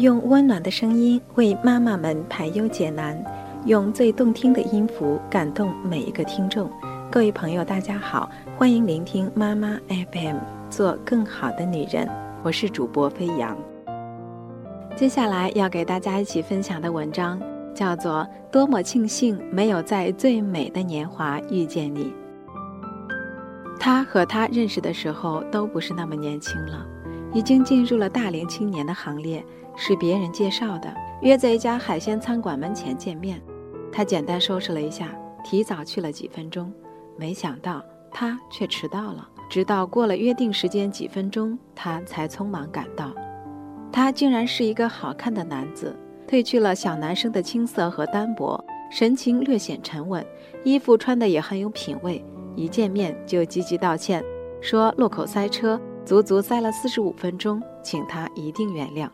用温暖的声音为妈妈们排忧解难，用最动听的音符感动每一个听众。各位朋友，大家好，欢迎聆听妈妈 FM，做更好的女人。我是主播飞扬。接下来要给大家一起分享的文章叫做《多么庆幸没有在最美的年华遇见你》。他和他认识的时候都不是那么年轻了，已经进入了大龄青年的行列。是别人介绍的，约在一家海鲜餐馆门前见面。他简单收拾了一下，提早去了几分钟，没想到他却迟到了。直到过了约定时间几分钟，他才匆忙赶到。他竟然是一个好看的男子，褪去了小男生的青涩和单薄，神情略显沉稳，衣服穿的也很有品味。一见面就积极道歉，说路口塞车，足足塞了四十五分钟，请他一定原谅。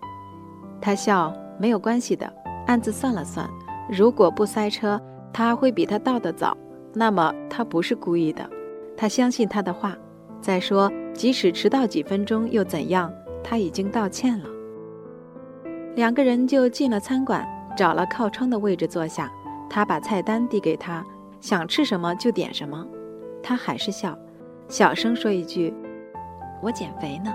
他笑，没有关系的，暗自算了算，如果不塞车，他会比他到的早，那么他不是故意的，他相信他的话。再说，即使迟到几分钟又怎样？他已经道歉了。两个人就进了餐馆，找了靠窗的位置坐下。他把菜单递给他，想吃什么就点什么。他还是笑，小声说一句：“我减肥呢。”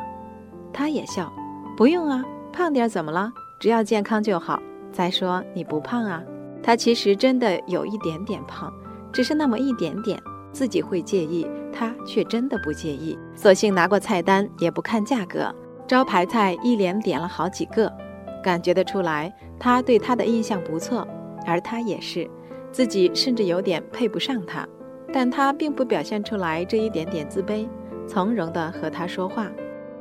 他也笑：“不用啊。”胖点怎么了？只要健康就好。再说你不胖啊，他其实真的有一点点胖，只是那么一点点，自己会介意，他却真的不介意。索性拿过菜单，也不看价格，招牌菜一连点了好几个，感觉得出来他对他的印象不错，而他也是，自己甚至有点配不上他，但他并不表现出来这一点点自卑，从容地和他说话，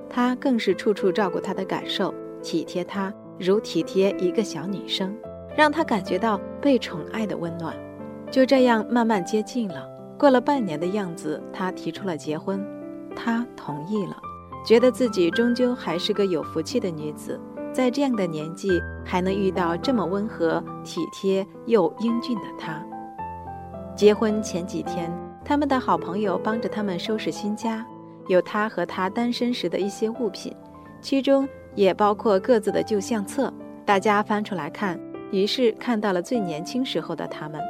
他更是处处照顾他的感受。体贴她如体贴一个小女生，让她感觉到被宠爱的温暖。就这样慢慢接近了。过了半年的样子，他提出了结婚，她同意了，觉得自己终究还是个有福气的女子，在这样的年纪还能遇到这么温和、体贴又英俊的他。结婚前几天，他们的好朋友帮着他们收拾新家，有他和他单身时的一些物品，其中。也包括各自的旧相册，大家翻出来看，于是看到了最年轻时候的他们。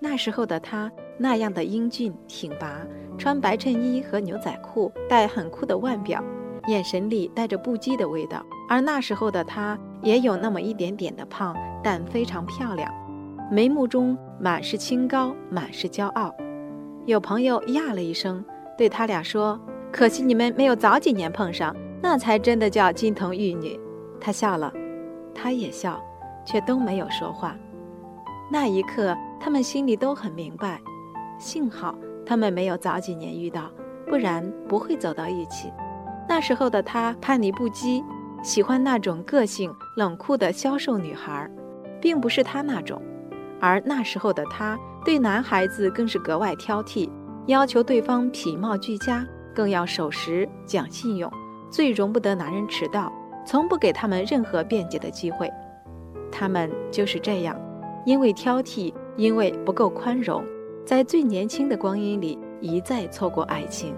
那时候的他那样的英俊挺拔，穿白衬衣和牛仔裤，戴很酷的腕表，眼神里带着不羁的味道。而那时候的他也有那么一点点的胖，但非常漂亮，眉目中满是清高，满是骄傲。有朋友呀了一声，对他俩说：“可惜你们没有早几年碰上。”那才真的叫金童玉女。他笑了，他也笑，却都没有说话。那一刻，他们心里都很明白，幸好他们没有早几年遇到，不然不会走到一起。那时候的他叛逆不羁，喜欢那种个性冷酷的消瘦女孩，并不是他那种。而那时候的他对男孩子更是格外挑剔，要求对方品貌俱佳，更要守时讲信用。最容不得男人迟到，从不给他们任何辩解的机会。他们就是这样，因为挑剔，因为不够宽容，在最年轻的光阴里一再错过爱情。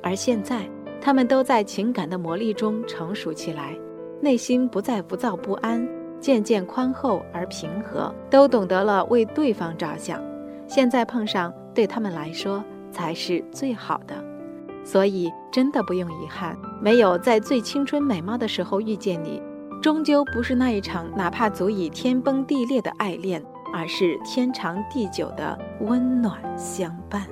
而现在，他们都在情感的磨砺中成熟起来，内心不再浮躁不安，渐渐宽厚而平和，都懂得了为对方着想。现在碰上，对他们来说才是最好的。所以，真的不用遗憾，没有在最青春美貌的时候遇见你，终究不是那一场哪怕足以天崩地裂的爱恋，而是天长地久的温暖相伴。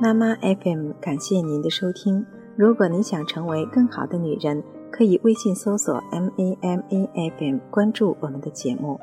妈妈 FM，感谢您的收听。如果你想成为更好的女人，可以微信搜索 M A M A F M，关注我们的节目。